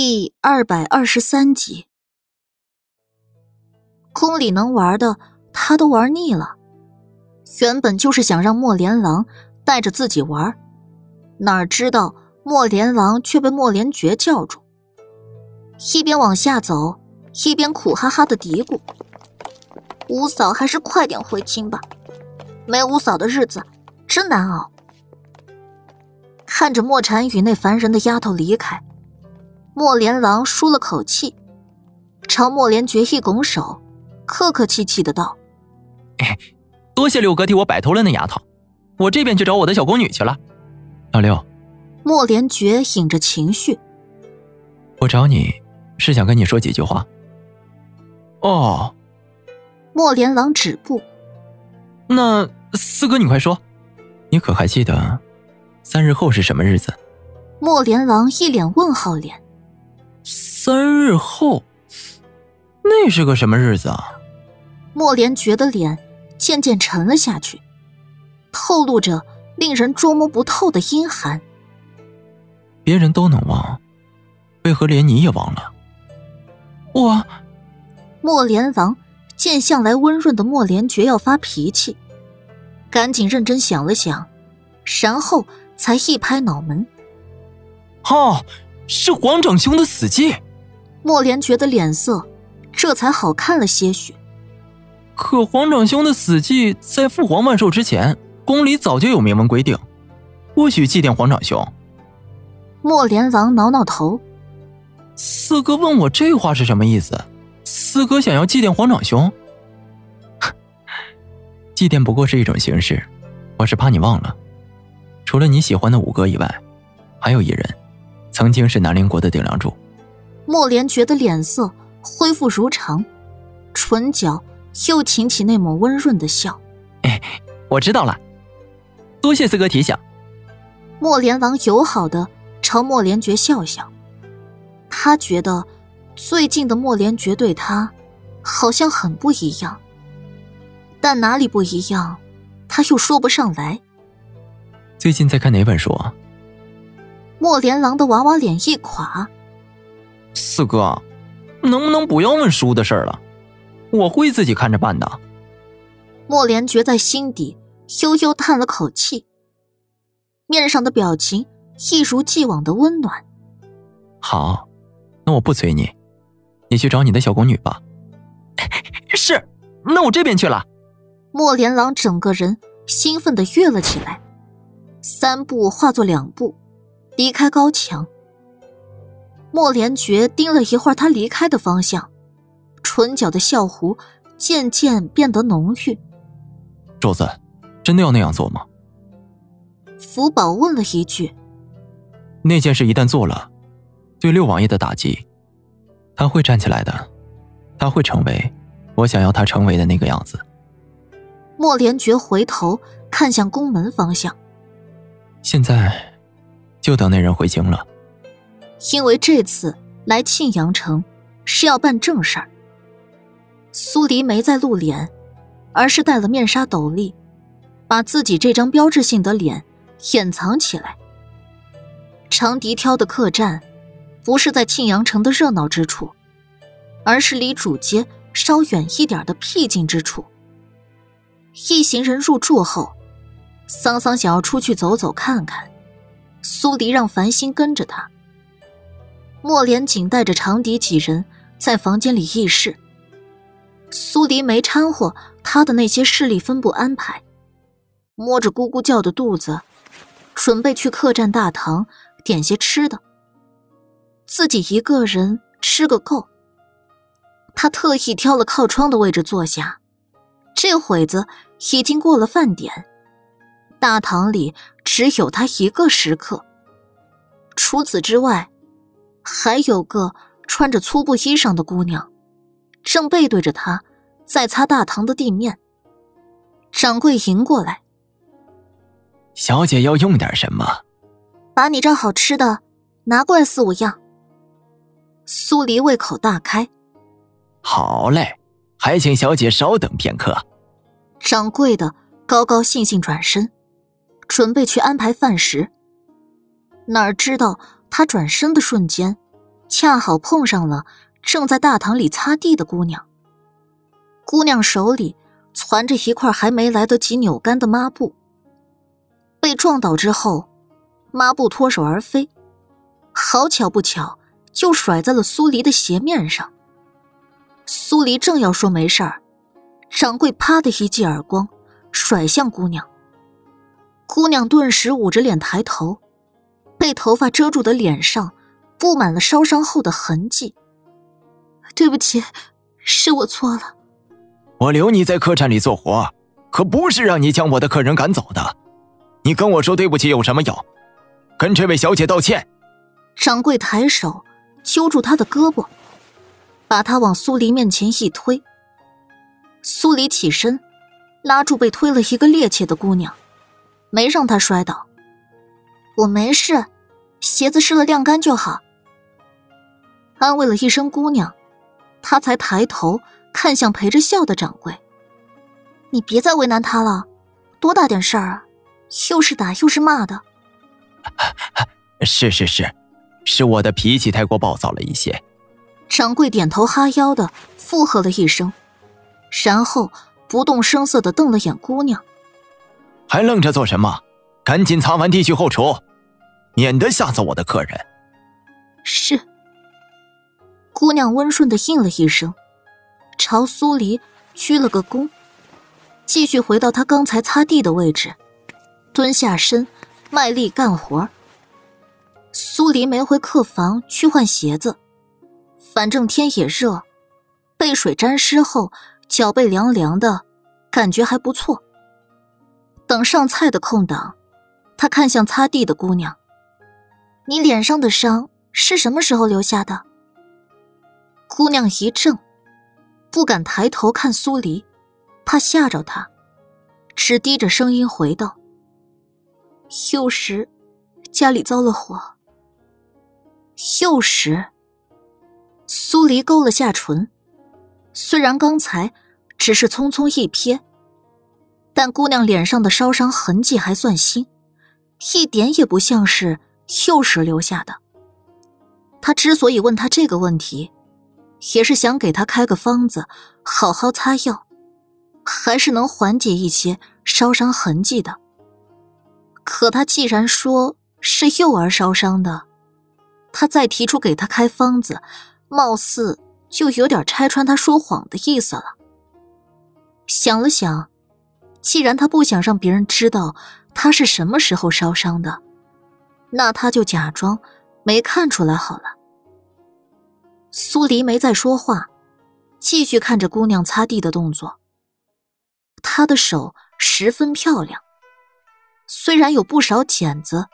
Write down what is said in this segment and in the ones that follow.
第二百二十三集，宫里能玩的他都玩腻了，原本就是想让莫连郎带着自己玩，哪知道莫连郎却被莫连觉叫住，一边往下走，一边苦哈哈的嘀咕：“五嫂还是快点回京吧，没五嫂的日子真难熬。”看着莫禅与那烦人的丫头离开。莫连郎舒了口气，朝莫连觉一拱手，客客气气的道：“多谢六哥替我摆脱了那丫头，我这边去找我的小宫女去了。”老六，莫连觉引着情绪：“我找你是想跟你说几句话。”哦，莫连郎止步：“那四哥，你快说，你可还记得三日后是什么日子？”莫连郎一脸问号脸。三日后，那是个什么日子啊？莫连觉的脸渐渐沉了下去，透露着令人捉摸不透的阴寒。别人都能忘，为何连你也忘了？我，莫连郎见向来温润的莫连觉要发脾气，赶紧认真想了想，然后才一拍脑门：“哦。”是皇长兄的死忌，莫连觉的脸色这才好看了些许。可皇长兄的死忌在父皇万寿之前，宫里早就有明文规定，不许祭奠皇长兄。莫连郎挠挠头，四哥问我这话是什么意思？四哥想要祭奠皇长兄？祭奠不过是一种形式，我是怕你忘了，除了你喜欢的五哥以外，还有一人。曾经是南陵国的顶梁柱，莫连觉的脸色恢复如常，唇角又噙起那抹温润的笑。哎，我知道了，多谢四哥提醒。莫连王友好的朝莫连觉笑笑，他觉得最近的莫连觉对他好像很不一样，但哪里不一样，他又说不上来。最近在看哪本书啊？莫连郎的娃娃脸一垮，四哥，能不能不要问叔的事了？我会自己看着办的。莫连觉在心底悠悠叹了口气，面上的表情一如既往的温暖。好，那我不催你，你去找你的小宫女吧。是，那我这边去了。莫连郎整个人兴奋的跃了起来，三步化作两步。离开高墙，莫连觉盯了一会儿他离开的方向，唇角的笑弧渐渐变得浓郁。主子，真的要那样做吗？福宝问了一句。那件事一旦做了，对六王爷的打击，他会站起来的，他会成为我想要他成为的那个样子。莫连觉回头看向宫门方向，现在。就等那人回京了，因为这次来庆阳城是要办正事儿。苏黎没再露脸，而是戴了面纱斗笠，把自己这张标志性的脸掩藏起来。长笛挑的客栈，不是在庆阳城的热闹之处，而是离主街稍远一点的僻静之处。一行人入住后，桑桑想要出去走走看看。苏黎让繁星跟着他。莫连锦带着长笛几人在房间里议事。苏黎没掺和他的那些势力分布安排，摸着咕咕叫的肚子，准备去客栈大堂点些吃的。自己一个人吃个够。他特意挑了靠窗的位置坐下。这会子已经过了饭点，大堂里。只有他一个食客。除此之外，还有个穿着粗布衣裳的姑娘，正背对着他，在擦大堂的地面。掌柜迎过来：“小姐要用点什么？把你这好吃的拿过来四五样。”苏黎胃口大开：“好嘞，还请小姐稍等片刻。”掌柜的高高兴兴转身。准备去安排饭食，哪知道他转身的瞬间，恰好碰上了正在大堂里擦地的姑娘。姑娘手里攒着一块还没来得及扭干的抹布，被撞倒之后，抹布脱手而飞，好巧不巧就甩在了苏黎的鞋面上。苏黎正要说没事儿，掌柜啪的一记耳光甩向姑娘。姑娘顿时捂着脸抬头，被头发遮住的脸上布满了烧伤后的痕迹。对不起，是我错了。我留你在客栈里做活，可不是让你将我的客人赶走的。你跟我说对不起有什么用？跟这位小姐道歉。掌柜抬手揪住她的胳膊，把她往苏黎面前一推。苏黎起身，拉住被推了一个趔趄的姑娘，没让她摔倒。我没事，鞋子湿了晾干就好。安慰了一声姑娘，他才抬头。看向陪着笑的掌柜，你别再为难他了，多大点事儿啊，又是打又是骂的。是是是，是我的脾气太过暴躁了一些。掌柜点头哈腰的附和了一声，然后不动声色的瞪了眼姑娘，还愣着做什么？赶紧擦完地去后厨，免得吓走我的客人。是。姑娘温顺的应了一声。朝苏黎鞠了个躬，继续回到他刚才擦地的位置，蹲下身，卖力干活。苏黎没回客房去换鞋子，反正天也热，被水沾湿后脚背凉凉的，感觉还不错。等上菜的空档，他看向擦地的姑娘：“你脸上的伤是什么时候留下的？”姑娘一怔。不敢抬头看苏黎，怕吓着他，只低着声音回道：“幼时家里遭了火。”幼时，苏黎勾了下唇，虽然刚才只是匆匆一瞥，但姑娘脸上的烧伤痕迹还算新，一点也不像是幼时留下的。他之所以问他这个问题。也是想给他开个方子，好好擦药，还是能缓解一些烧伤痕迹的。可他既然说是幼儿烧伤的，他再提出给他开方子，貌似就有点拆穿他说谎的意思了。想了想，既然他不想让别人知道他是什么时候烧伤的，那他就假装没看出来好了。苏黎没再说话，继续看着姑娘擦地的动作。她的手十分漂亮，虽然有不少茧子，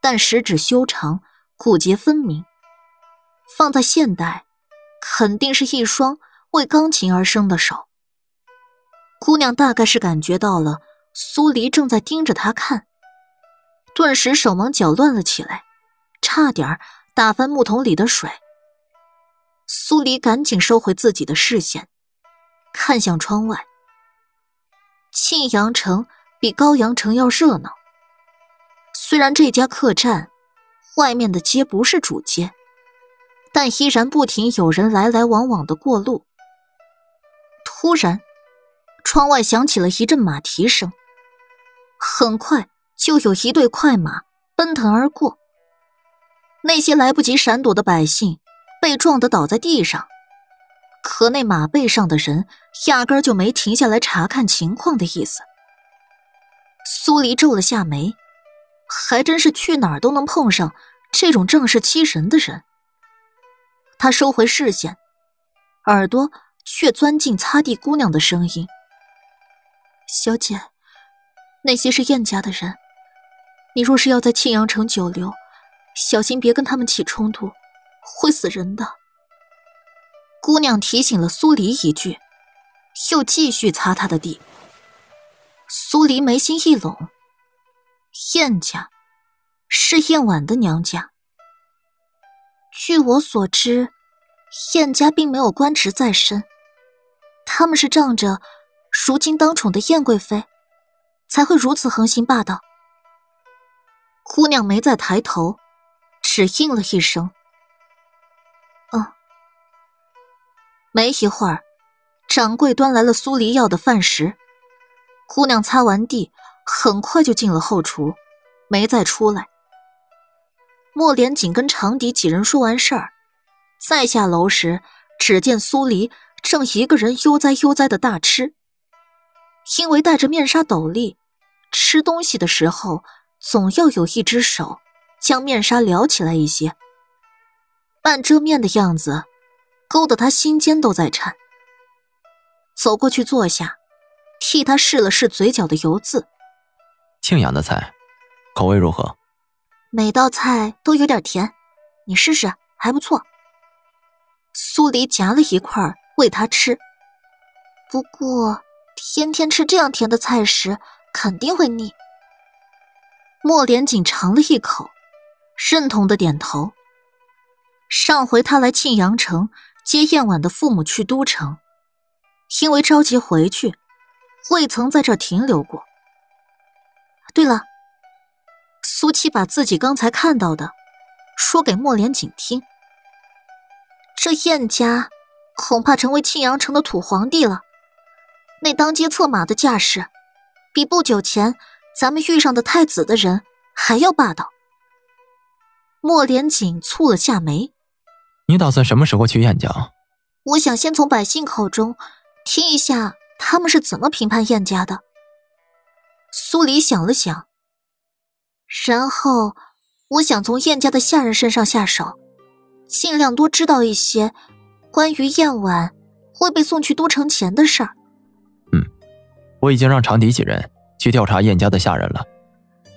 但十指修长，骨节分明。放在现代，肯定是一双为钢琴而生的手。姑娘大概是感觉到了苏黎正在盯着她看，顿时手忙脚乱了起来，差点打翻木桶里的水。苏黎赶紧收回自己的视线，看向窗外。庆阳城比高阳城要热闹。虽然这家客栈外面的街不是主街，但依然不停有人来来往往的过路。突然，窗外响起了一阵马蹄声，很快就有一队快马奔腾而过。那些来不及闪躲的百姓。被撞得倒在地上，可那马背上的人压根就没停下来查看情况的意思。苏黎皱了下眉，还真是去哪儿都能碰上这种仗势欺人的人。他收回视线，耳朵却钻进擦地姑娘的声音：“小姐，那些是燕家的人，你若是要在庆阳城久留，小心别跟他们起冲突。”会死人的。姑娘提醒了苏黎一句，又继续擦她的地。苏黎眉心一拢，燕家是燕婉的娘家。据我所知，燕家并没有官职在身，他们是仗着如今当宠的燕贵妃，才会如此横行霸道。姑娘没再抬头，只应了一声。没一会儿，掌柜端来了苏黎要的饭食。姑娘擦完地，很快就进了后厨，没再出来。莫连锦跟长笛几人说完事儿，再下楼时，只见苏黎正一个人悠哉悠哉的大吃。因为戴着面纱斗笠，吃东西的时候总要有一只手将面纱撩起来一些，半遮面的样子，勾得他心尖都在颤。走过去坐下。替他试了试嘴角的油渍，庆阳的菜，口味如何？每道菜都有点甜，你试试，还不错。苏黎夹了一块喂他吃，不过天天吃这样甜的菜时肯定会腻。莫连锦尝了一口，认同的点头。上回他来庆阳城接燕婉的父母去都城，因为着急回去。未曾在这停留过。对了，苏七把自己刚才看到的说给莫连锦听。这燕家恐怕成为庆阳城的土皇帝了。那当街策马的架势，比不久前咱们遇上的太子的人还要霸道。莫连锦蹙了下眉：“你打算什么时候去燕家？”我想先从百姓口中听一下。他们是怎么评判燕家的？苏黎想了想，然后我想从燕家的下人身上下手，尽量多知道一些关于燕婉会被送去都城前的事儿。嗯，我已经让长笛几人去调查燕家的下人了。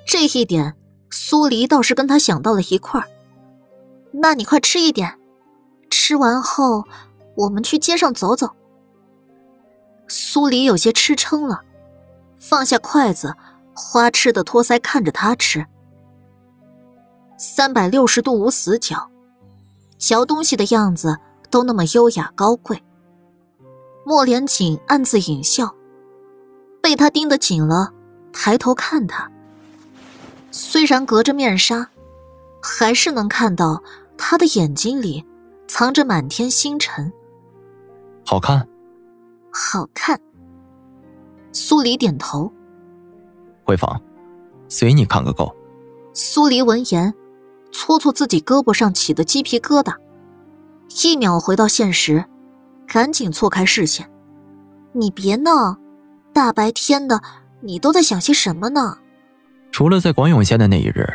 这一点，苏黎倒是跟他想到了一块儿。那你快吃一点，吃完后我们去街上走走。苏黎有些吃撑了，放下筷子，花痴的托腮看着他吃。三百六十度无死角，嚼东西的样子都那么优雅高贵。莫连锦暗自隐笑，被他盯得紧了，抬头看他。虽然隔着面纱，还是能看到他的眼睛里藏着满天星辰。好看。好看。苏黎点头。回房，随你看个够。苏黎闻言，搓搓自己胳膊上起的鸡皮疙瘩，一秒回到现实，赶紧错开视线。你别闹，大白天的，你都在想些什么呢？除了在广永县的那一日，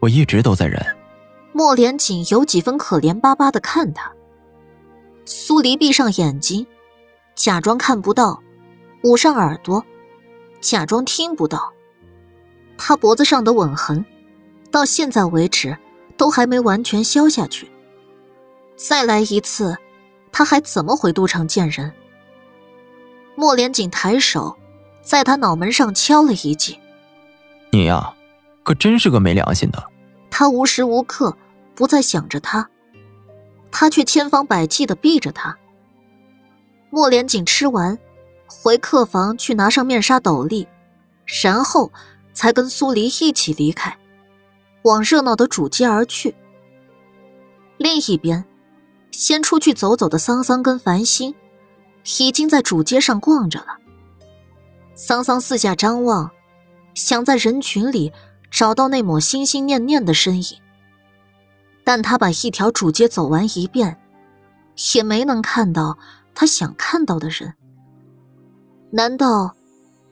我一直都在忍。莫连锦有几分可怜巴巴的看他。苏黎闭上眼睛。假装看不到，捂上耳朵，假装听不到。他脖子上的吻痕，到现在为止都还没完全消下去。再来一次，他还怎么回都城见人？莫连锦抬手，在他脑门上敲了一记：“你呀，可真是个没良心的。”他无时无刻不在想着他，他却千方百计的避着他。莫连锦吃完，回客房去拿上面纱斗笠，然后才跟苏黎一起离开，往热闹的主街而去。另一边，先出去走走的桑桑跟繁星，已经在主街上逛着了。桑桑四下张望，想在人群里找到那抹心心念念的身影，但他把一条主街走完一遍，也没能看到。他想看到的人，难道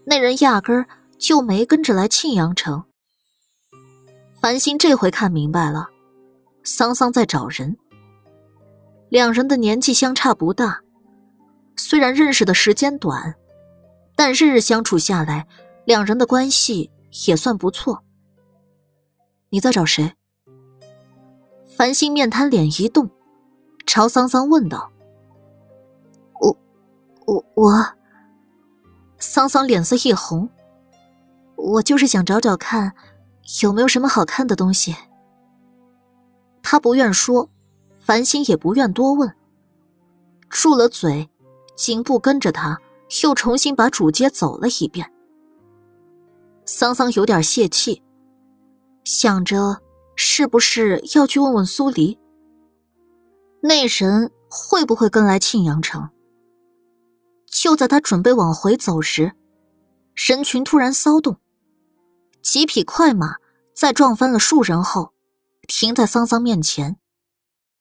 那人压根儿就没跟着来庆阳城？繁星这回看明白了，桑桑在找人。两人的年纪相差不大，虽然认识的时间短，但日日相处下来，两人的关系也算不错。你在找谁？繁星面瘫脸一动，朝桑桑问道。我我，我桑桑脸色一红。我就是想找找看，有没有什么好看的东西。他不愿说，繁星也不愿多问，住了嘴，紧步跟着他，又重新把主街走了一遍。桑桑有点泄气，想着是不是要去问问苏黎。那人会不会跟来庆阳城？就在他准备往回走时，人群突然骚动，几匹快马在撞翻了数人后，停在桑桑面前。